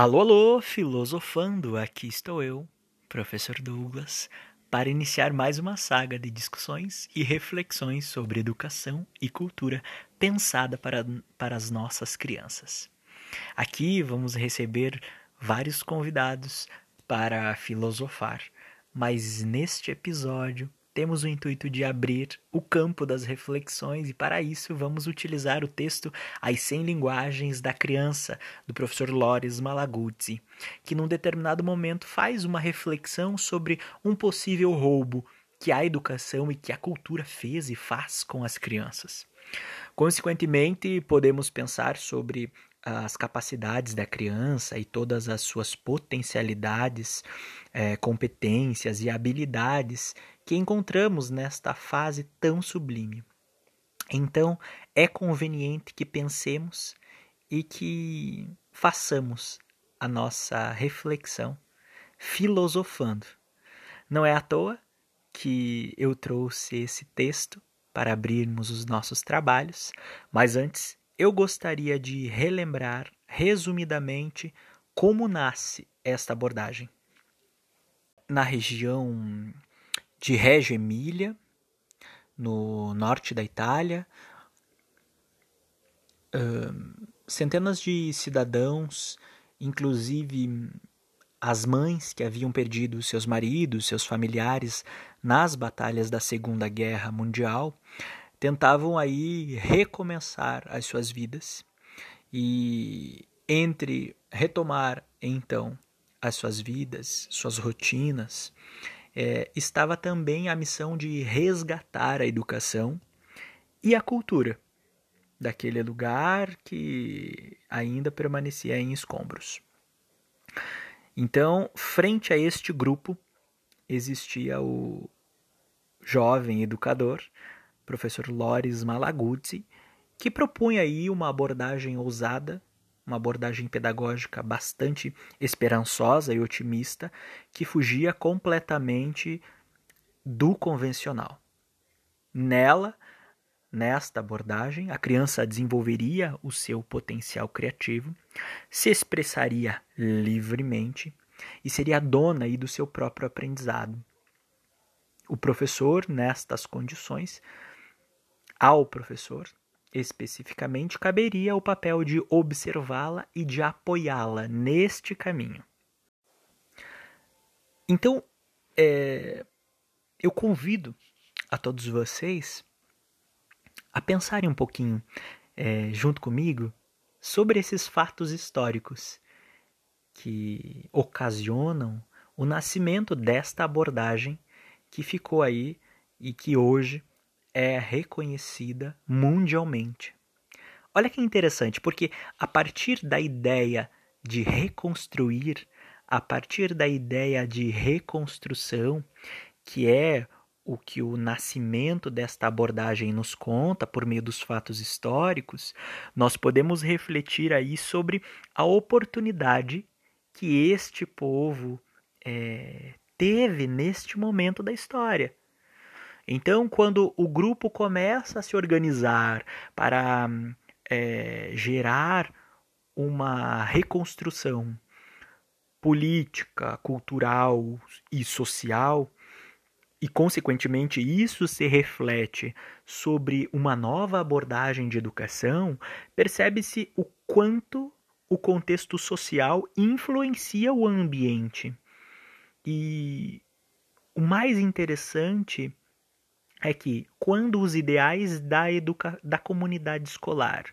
Alô, alô, filosofando, aqui estou eu, professor Douglas, para iniciar mais uma saga de discussões e reflexões sobre educação e cultura pensada para, para as nossas crianças. Aqui vamos receber vários convidados para filosofar, mas neste episódio temos o intuito de abrir o campo das reflexões e, para isso, vamos utilizar o texto As 100 Linguagens da Criança, do professor Loris Malaguzzi, que, num determinado momento, faz uma reflexão sobre um possível roubo que a educação e que a cultura fez e faz com as crianças. Consequentemente, podemos pensar sobre as capacidades da criança e todas as suas potencialidades, é, competências e habilidades que encontramos nesta fase tão sublime. Então, é conveniente que pensemos e que façamos a nossa reflexão filosofando. Não é à toa que eu trouxe esse texto para abrirmos os nossos trabalhos, mas antes eu gostaria de relembrar resumidamente como nasce esta abordagem. Na região de Reggio Emília, no norte da Itália. Centenas de cidadãos, inclusive as mães que haviam perdido seus maridos, seus familiares nas batalhas da Segunda Guerra Mundial, tentavam aí recomeçar as suas vidas e entre retomar então as suas vidas, suas rotinas, é, estava também a missão de resgatar a educação e a cultura daquele lugar que ainda permanecia em escombros. Então, frente a este grupo, existia o jovem educador, professor Loris Malaguzzi, que propunha aí uma abordagem ousada uma abordagem pedagógica bastante esperançosa e otimista que fugia completamente do convencional. Nela, nesta abordagem, a criança desenvolveria o seu potencial criativo, se expressaria livremente e seria dona aí do seu próprio aprendizado. O professor, nestas condições, ao professor, especificamente, caberia o papel de observá-la e de apoiá-la neste caminho. Então, é, eu convido a todos vocês a pensarem um pouquinho é, junto comigo sobre esses fatos históricos que ocasionam o nascimento desta abordagem que ficou aí e que hoje é reconhecida mundialmente. Olha que interessante, porque a partir da ideia de reconstruir, a partir da ideia de reconstrução, que é o que o nascimento desta abordagem nos conta por meio dos fatos históricos, nós podemos refletir aí sobre a oportunidade que este povo é, teve neste momento da história. Então, quando o grupo começa a se organizar para é, gerar uma reconstrução política, cultural e social, e consequentemente isso se reflete sobre uma nova abordagem de educação, percebe-se o quanto o contexto social influencia o ambiente. E o mais interessante é que quando os ideais da, educa da comunidade escolar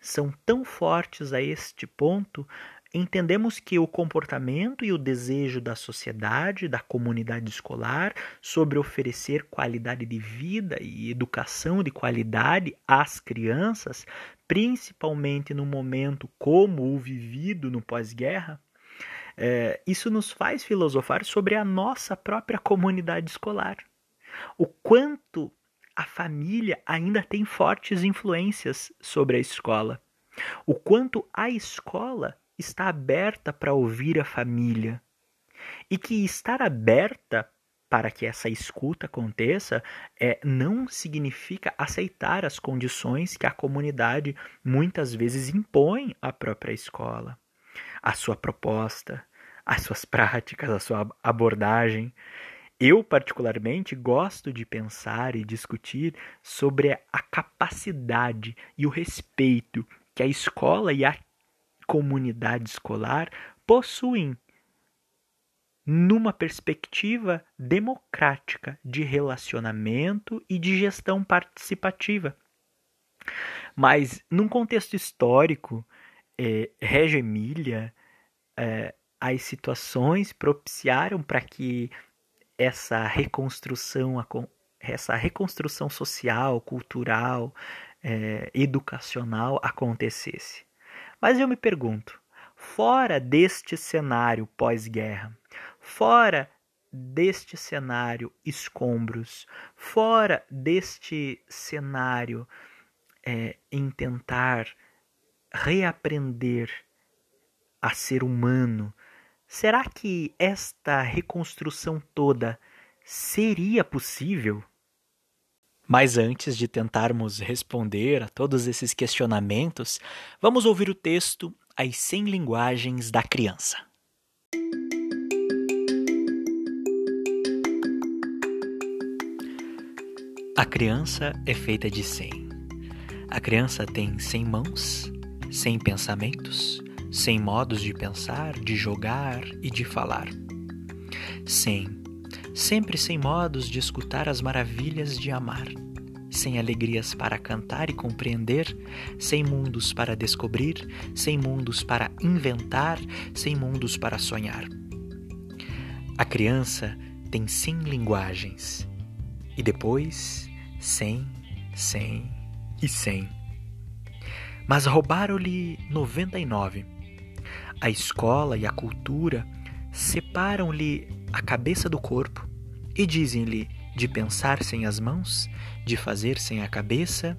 são tão fortes a este ponto, entendemos que o comportamento e o desejo da sociedade, da comunidade escolar, sobre oferecer qualidade de vida e educação de qualidade às crianças, principalmente no momento como o vivido no pós-guerra, é, isso nos faz filosofar sobre a nossa própria comunidade escolar o quanto a família ainda tem fortes influências sobre a escola, o quanto a escola está aberta para ouvir a família e que estar aberta para que essa escuta aconteça é, não significa aceitar as condições que a comunidade muitas vezes impõe à própria escola. a sua proposta, as suas práticas, a sua abordagem. Eu, particularmente, gosto de pensar e discutir sobre a capacidade e o respeito que a escola e a comunidade escolar possuem numa perspectiva democrática de relacionamento e de gestão participativa. Mas, num contexto histórico, é, Emília, é, as situações propiciaram para que essa reconstrução, essa reconstrução social, cultural, é, educacional acontecesse. Mas eu me pergunto, fora deste cenário pós-guerra, Fora deste cenário escombros, fora deste cenário é, em tentar reaprender a ser humano, será que esta reconstrução toda seria possível? Mas antes de tentarmos responder a todos esses questionamentos, vamos ouvir o texto As 100 Linguagens da Criança. A criança é feita de cem. A criança tem cem mãos, cem pensamentos, cem modos de pensar, de jogar e de falar. Cem, sempre sem modos de escutar as maravilhas de amar, sem alegrias para cantar e compreender, sem mundos para descobrir, sem mundos para inventar, sem mundos para sonhar. A criança tem cem linguagens e depois cem, cem e cem. Mas roubaram-lhe noventa e nove. A escola e a cultura separam-lhe a cabeça do corpo e dizem-lhe de pensar sem as mãos, de fazer sem a cabeça,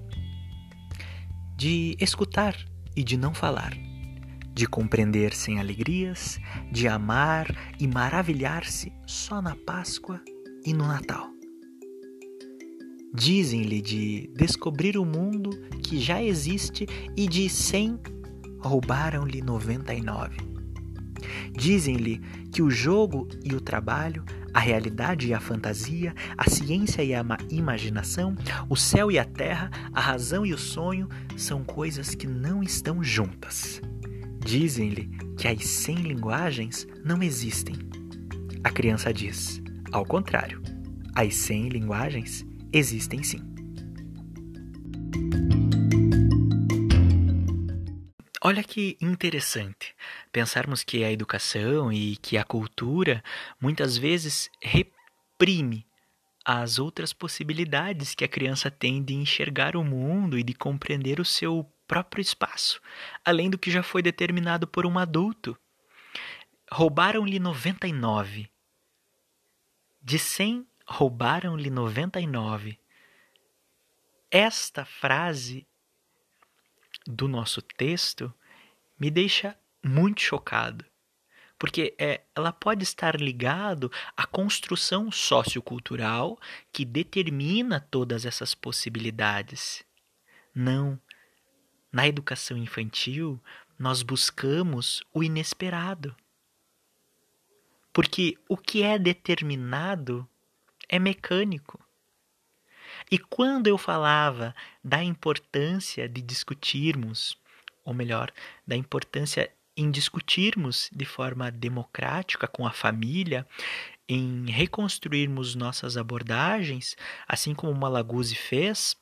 de escutar e de não falar, de compreender sem alegrias, de amar e maravilhar-se só na Páscoa e no Natal. Dizem-lhe de descobrir o mundo que já existe e de cem roubaram-lhe noventa e nove. Dizem-lhe que o jogo e o trabalho, a realidade e a fantasia, a ciência e a imaginação, o céu e a terra, a razão e o sonho são coisas que não estão juntas. Dizem-lhe que as cem linguagens não existem. A criança diz, ao contrário, as cem linguagens existem sim. Olha que interessante pensarmos que a educação e que a cultura muitas vezes reprime as outras possibilidades que a criança tem de enxergar o mundo e de compreender o seu próprio espaço, além do que já foi determinado por um adulto. Roubaram-lhe 99. De 100 roubaram-lhe noventa e nove. Esta frase do nosso texto me deixa muito chocado, porque é, ela pode estar ligado à construção sociocultural que determina todas essas possibilidades. Não, na educação infantil nós buscamos o inesperado. Porque o que é determinado é mecânico. E quando eu falava da importância de discutirmos, ou melhor, da importância em discutirmos de forma democrática com a família, em reconstruirmos nossas abordagens, assim como Malaguzzi fez,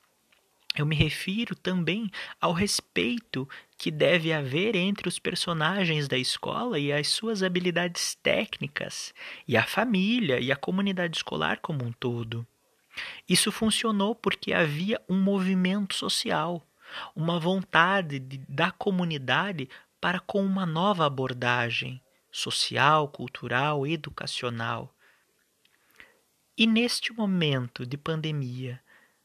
eu me refiro também ao respeito que deve haver entre os personagens da escola e as suas habilidades técnicas, e a família e a comunidade escolar como um todo. Isso funcionou porque havia um movimento social, uma vontade de, da comunidade para com uma nova abordagem social, cultural, educacional. E neste momento de pandemia,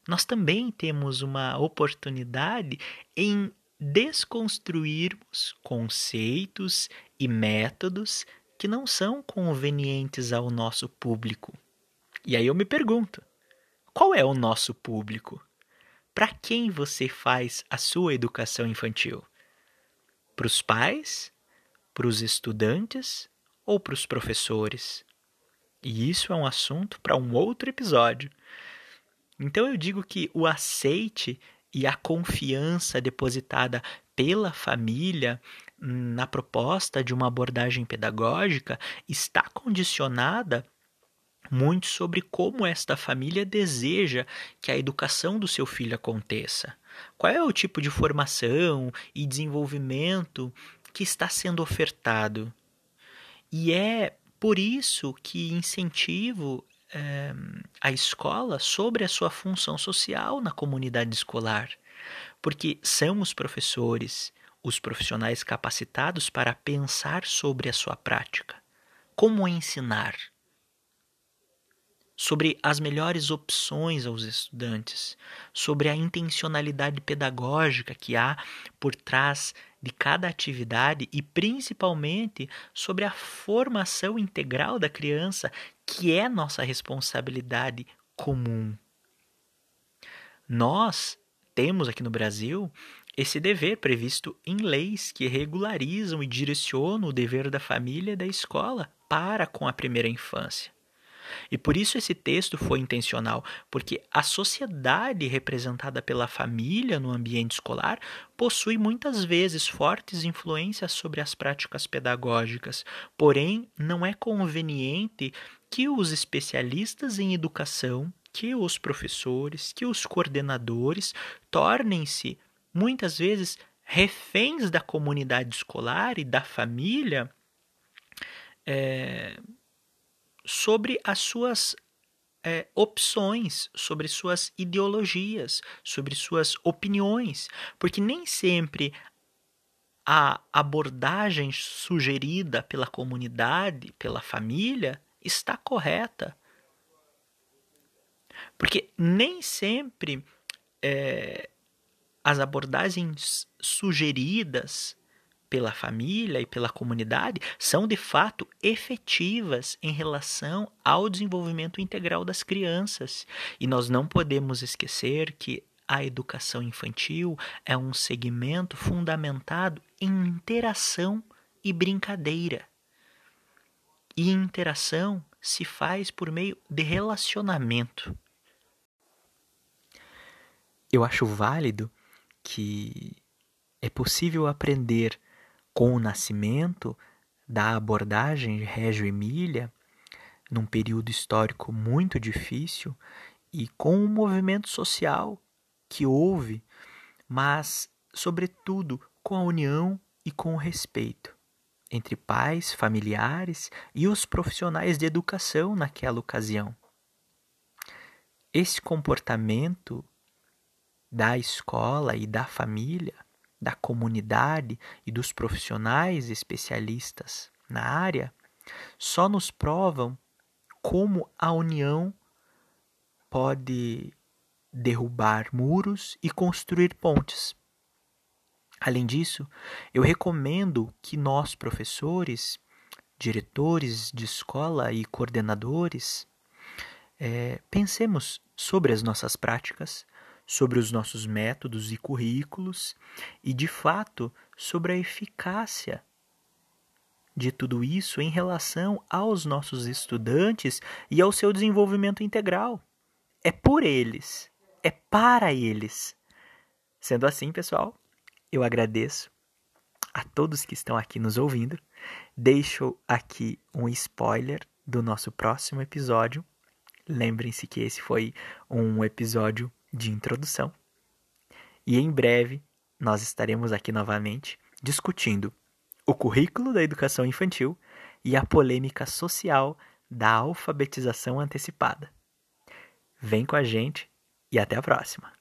nós também temos uma oportunidade em desconstruirmos conceitos e métodos que não são convenientes ao nosso público. E aí eu me pergunto: qual é o nosso público? Para quem você faz a sua educação infantil? Para os pais? para os estudantes ou para os professores? E isso é um assunto para um outro episódio. Então eu digo que o aceite e a confiança depositada pela família na proposta de uma abordagem pedagógica está condicionada muito sobre como esta família deseja que a educação do seu filho aconteça. Qual é o tipo de formação e desenvolvimento que está sendo ofertado? E é por isso que incentivo é, a escola sobre a sua função social na comunidade escolar, porque são os professores, os profissionais capacitados para pensar sobre a sua prática. Como ensinar? Sobre as melhores opções aos estudantes, sobre a intencionalidade pedagógica que há por trás de cada atividade e principalmente sobre a formação integral da criança, que é nossa responsabilidade comum. Nós temos aqui no Brasil esse dever previsto em leis que regularizam e direcionam o dever da família e da escola para com a primeira infância. E por isso esse texto foi intencional, porque a sociedade representada pela família no ambiente escolar possui muitas vezes fortes influências sobre as práticas pedagógicas, porém não é conveniente que os especialistas em educação, que os professores, que os coordenadores tornem-se muitas vezes reféns da comunidade escolar e da família é, sobre as suas é, opções, sobre suas ideologias, sobre suas opiniões, porque nem sempre a abordagem sugerida pela comunidade, pela família, está correta. Porque nem sempre é, as abordagens sugeridas pela família e pela comunidade são de fato efetivas em relação ao desenvolvimento integral das crianças. E nós não podemos esquecer que a educação infantil é um segmento fundamentado em interação e brincadeira. E interação se faz por meio de relacionamento. Eu acho válido que é possível aprender com o nascimento da abordagem Régio Emília, num período histórico muito difícil, e com o movimento social que houve, mas, sobretudo, com a união e com o respeito entre pais, familiares e os profissionais de educação naquela ocasião. Esse comportamento da escola e da família da comunidade e dos profissionais especialistas na área só nos provam como a união pode derrubar muros e construir pontes. Além disso, eu recomendo que nós, professores, diretores de escola e coordenadores, é, pensemos sobre as nossas práticas, sobre os nossos métodos e currículos e, de fato, sobre a eficácia de tudo isso em relação aos nossos estudantes e ao seu desenvolvimento integral. É por eles, é para eles. Sendo assim, pessoal, eu agradeço a todos que estão aqui nos ouvindo. Deixo aqui um spoiler do nosso próximo episódio. Lembrem-se que esse foi um episódio de introdução. E em breve nós estaremos aqui novamente discutindo o currículo da educação infantil e a polêmica social da alfabetização antecipada. Vem com a gente e até a próxima!